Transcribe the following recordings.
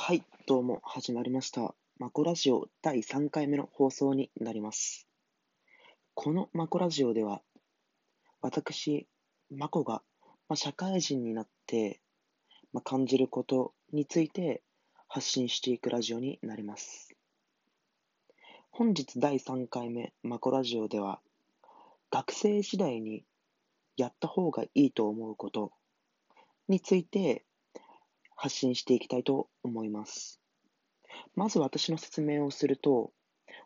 はい、どうも、始まりました。マコラジオ第3回目の放送になります。このマコラジオでは、私、マコが、ま、社会人になって、ま、感じることについて発信していくラジオになります。本日第3回目、マコラジオでは、学生時代にやった方がいいと思うことについて発信していきたいと思います。まず私の説明をすると、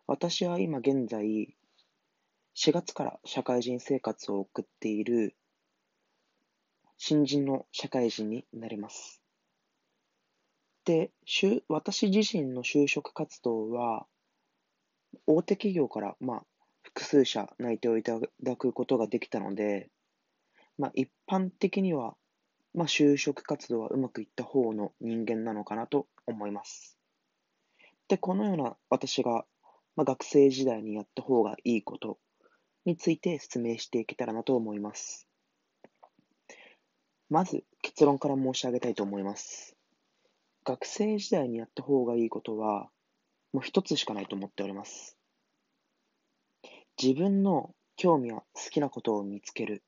私は今現在、4月から社会人生活を送っている新人の社会人になります。で、私自身の就職活動は、大手企業から、まあ、複数社内定をいただくことができたので、まあ、一般的にはまあ、就職活動はうまくいった方の人間なのかなと思います。で、このような私が、まあ、学生時代にやった方がいいことについて説明していけたらなと思います。まず結論から申し上げたいと思います。学生時代にやった方がいいことは、もう一つしかないと思っております。自分の興味や好きなことを見つける。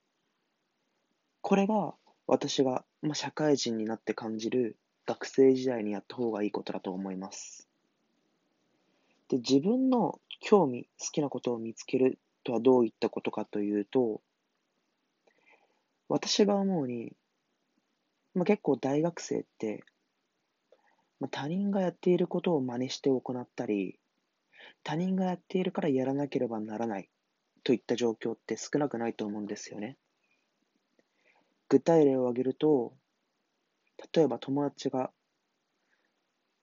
これが私が、まあ、社会人になって感じる学生時代にやった方がいいことだと思います。で、自分の興味、好きなことを見つけるとはどういったことかというと、私が思うに、まあ、結構大学生って、まあ、他人がやっていることを真似して行ったり、他人がやっているからやらなければならないといった状況って少なくないと思うんですよね。具体例を挙げると、例えば友達が、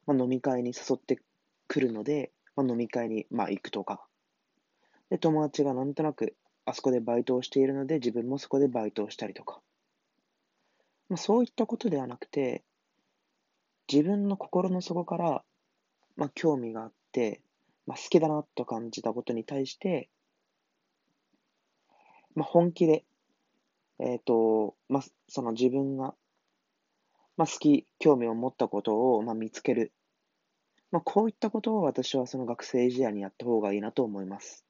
まあ、飲み会に誘ってくるので、まあ、飲み会に、まあ、行くとか。で、友達がなんとなくあそこでバイトをしているので、自分もそこでバイトをしたりとか。まあ、そういったことではなくて、自分の心の底から、まあ、興味があって、まあ、好きだなと感じたことに対して、まあ、本気でえっ、と、ま、その自分が、ま、好き、興味を持ったことを、ま、見つける。ま、こういったことを私はその学生時代にやった方がいいなと思います。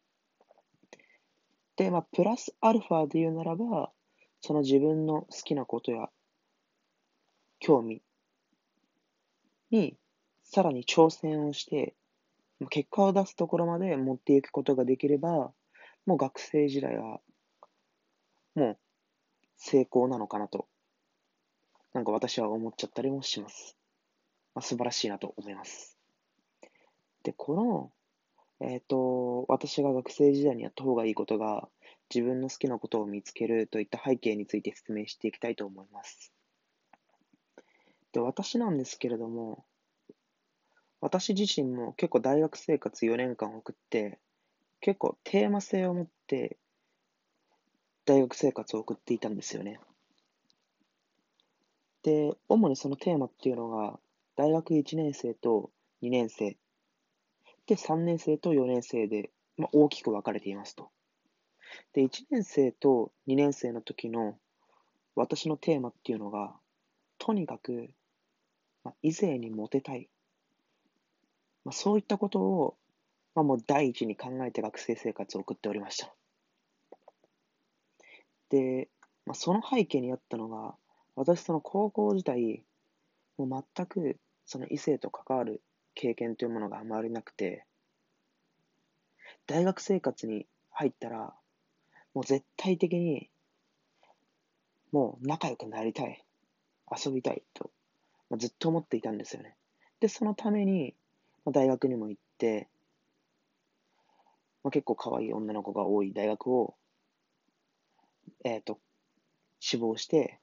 で、ま、プラスアルファで言うならば、その自分の好きなことや興味にさらに挑戦をして、結果を出すところまで持っていくことができれば、もう学生時代は、もう成功なのかなと、なんか私は思っちゃったりもします。まあ、素晴らしいなと思います。で、この、えっ、ー、と、私が学生時代にやった方がいいことが、自分の好きなことを見つけるといった背景について説明していきたいと思います。で、私なんですけれども、私自身も結構大学生活4年間送って、結構テーマ性を持って大学生活を送っていたんですよね。で、主にそのテーマっていうのが、大学1年生と2年生、で、3年生と4年生で、まあ、大きく分かれていますと。で、1年生と2年生の時の私のテーマっていうのが、とにかく、まあ、異性にモテたい。まあ、そういったことを、まあ、もう第一に考えて学生生活を送っておりました。で、まあ、その背景にあったのが、私その高校時代、もう全くその異性と関わる経験というものがあまりなくて、大学生活に入ったら、もう絶対的に、もう仲良くなりたい、遊びたいと、まあ、ずっと思っていたんですよね。で、そのために、まあ、大学にも行って、まあ、結構可愛い女の子が多い大学をえっ、ー、と、志望して、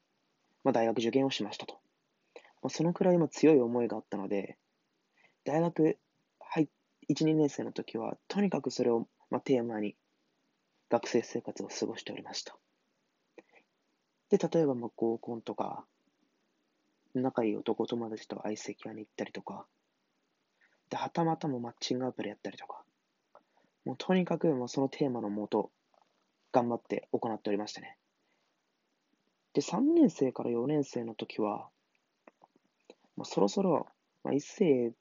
まあ、大学受験をしましたと。まあ、そのくらいも強い思いがあったので、大学入1、2年生の時は、とにかくそれを、まあ、テーマに学生生活を過ごしておりました。で、例えばまあ合コンとか、仲いい男友達と相席屋に行ったりとか、で、はたまたもマッチングアプリやったりとか、もうとにかくもうそのテーマのもと、頑張って行っておりましたね。で、3年生から4年生の時は、まあ、そろそろまあ、異性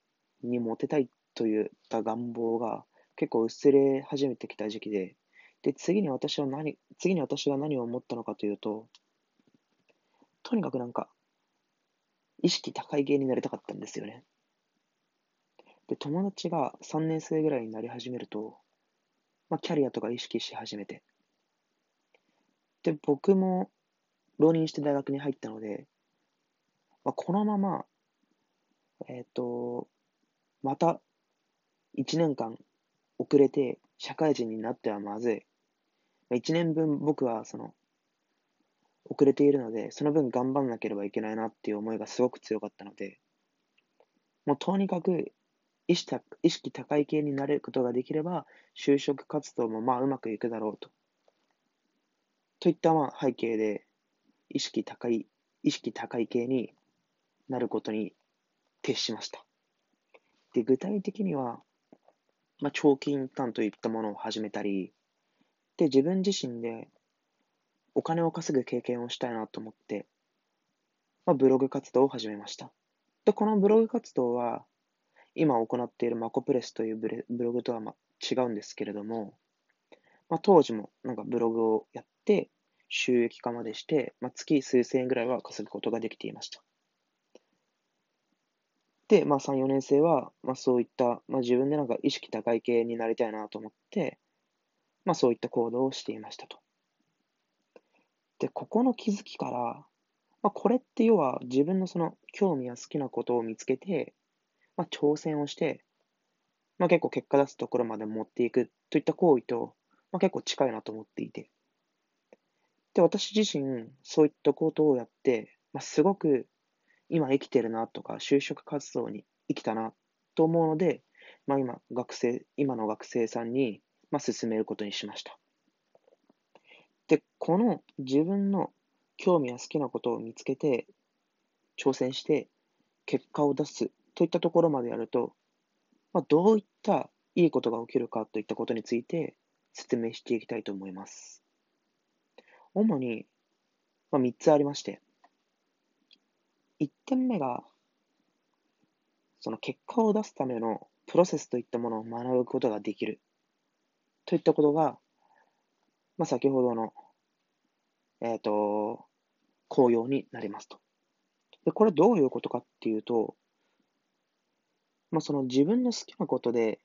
にモテたいといった願望が結構薄れ始めてきた時期で、で、次に私は何、次に私が何を思ったのかというと、とにかくなんか、意識高い芸になりたかったんですよね。で、友達が3年生ぐらいになり始めると、まあ、キャリアとか意識し始めて。で、僕も浪人して大学に入ったので、まあ、このまま、えっ、ー、と、また1年間遅れて社会人になってはまずい。1年分僕はその遅れているので、その分頑張んなければいけないなっていう思いがすごく強かったので、もうとにかく意識意識高い系になれることができれば、就職活動もまあうまくいくだろうと。といったまあ背景で、意識高い、意識高い系になることに徹しました。で、具体的には、まあ、長期インターンといったものを始めたり、で、自分自身でお金を稼ぐ経験をしたいなと思って、まあ、ブログ活動を始めました。で、このブログ活動は、今行っているマコプレスというブログとはま違うんですけれども、まあ、当時もなんかブログをやって、収益化までして、まあ、月数千円ぐらいは稼ぐことができていました。で、まあ、3、4年生は、まあ、そういった、まあ、自分でなんか意識高い系になりたいなと思って、まあ、そういった行動をしていましたと。で、ここの気づきから、まあ、これって要は自分のその興味や好きなことを見つけて、まあ、挑戦をして、まあ、結構結果出すところまで持っていくといった行為と、まあ、結構近いなと思っていて。で、私自身、そういったことをやって、まあ、すごく今生きてるなとか、就職活動に生きたなと思うので、まあ、今、学生、今の学生さんに、まあ、進めることにしました。で、この自分の興味や好きなことを見つけて、挑戦して、結果を出すといったところまでやると、まあ、どういったいいことが起きるかといったことについて説明していきたいと思います。主に、まあ、3つありまして、1点目が、その結果を出すためのプロセスといったものを学ぶことができるといったことが、まあ、先ほどの、えっ、ー、と、紅葉になりますと。で、これどういうことかっていうと、まあ、その自分の好きなことで、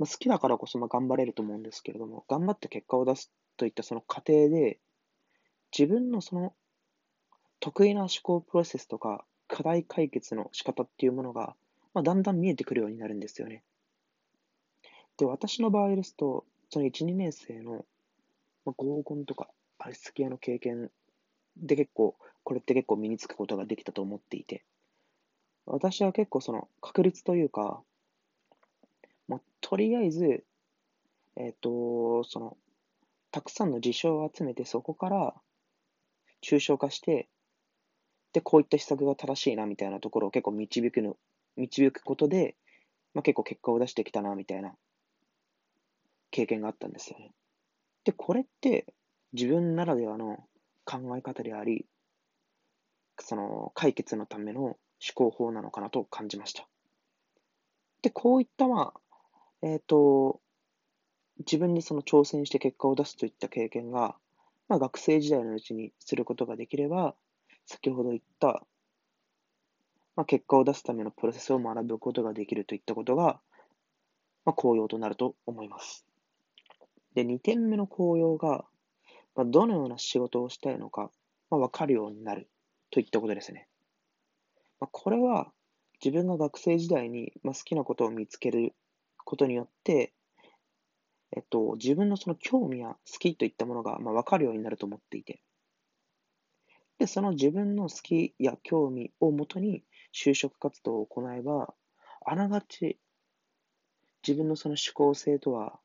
まあ、好きだからこそまあ頑張れると思うんですけれども、頑張って結果を出すといったその過程で、自分のその得意な思考プロセスとか課題解決の仕方っていうものが、まあ、だんだん見えてくるようになるんですよね。で、私の場合ですと、その1、2年生の、まあ、合コンとか、アイス系の経験で結構、これって結構身につくことができたと思っていて、私は結構その確率というか、まあ、とりあえず、えっ、ー、と、その、たくさんの事象を集めて、そこから抽象化して、で、こういった施策が正しいなみたいなところを結構導くの、導くことで、まあ、結構結果を出してきたなみたいな経験があったんですよね。で、これって自分ならではの考え方であり、その解決のための思考法なのかなと感じました。で、こういった、まあ、えっ、ー、と、自分にその挑戦して結果を出すといった経験が、まあ、学生時代のうちにすることができれば、先ほど言った、まあ、結果を出すためのプロセスを学ぶことができるといったことが、まあ、効用となると思います。で、2点目の効用が、まあ、どのような仕事をしたいのか、まあ、分かるようになるといったことですね。まあ、これは自分が学生時代に、まあ、好きなことを見つけることによって、えっと、自分のその興味や好きといったものが、まあ、分かるようになると思っていて、で、その自分の好きや興味をもとに就職活動を行えば、あながち自分のその思考性とは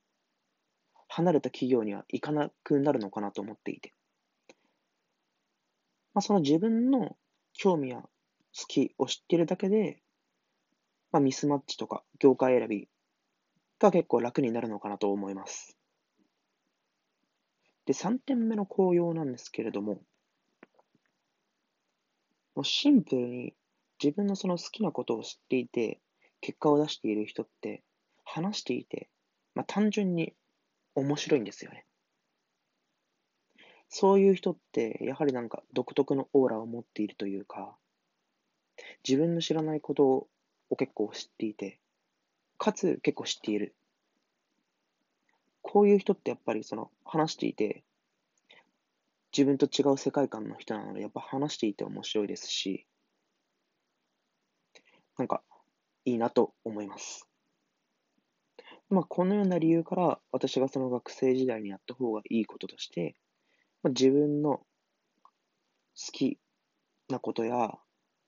離れた企業には行かなくなるのかなと思っていて、まあ、その自分の興味や好きを知っているだけで、まあ、ミスマッチとか業界選びが結構楽になるのかなと思います。で、3点目の効用なんですけれども、もうシンプルに自分のその好きなことを知っていて、結果を出している人って、話していて、まあ、単純に面白いんですよね。そういう人って、やはりなんか独特のオーラを持っているというか、自分の知らないことを結構知っていて、かつ結構知っている。こういう人ってやっぱりその話していて、自分と違う世界観の人なので、やっぱ話していて面白いですし、なんかいいなと思います。まあ、このような理由から、私がその学生時代にやった方がいいこととして、まあ、自分の好きなことや、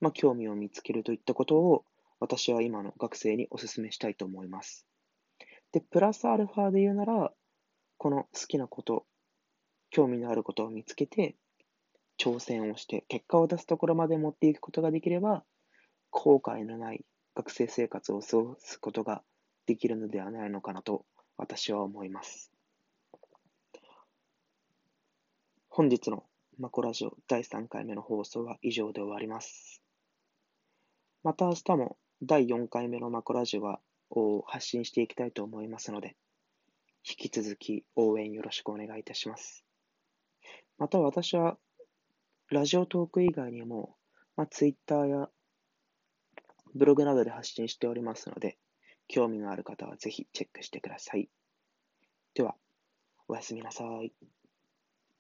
まあ、興味を見つけるといったことを、私は今の学生にお勧めしたいと思います。で、プラスアルファで言うなら、この好きなこと、興味のあることを見つけて、挑戦をして、結果を出すところまで持っていくことができれば、後悔のない学生生活を過ごすことができるのではないのかなと私は思います。本日のマコラジオ第3回目の放送は以上で終わります。また明日も第4回目のマコラジオを発信していきたいと思いますので、引き続き応援よろしくお願いいたします。また私はラジオトーク以外にも、まあ、Twitter やブログなどで発信しておりますので、興味のある方はぜひチェックしてください。では、おやすみなさい。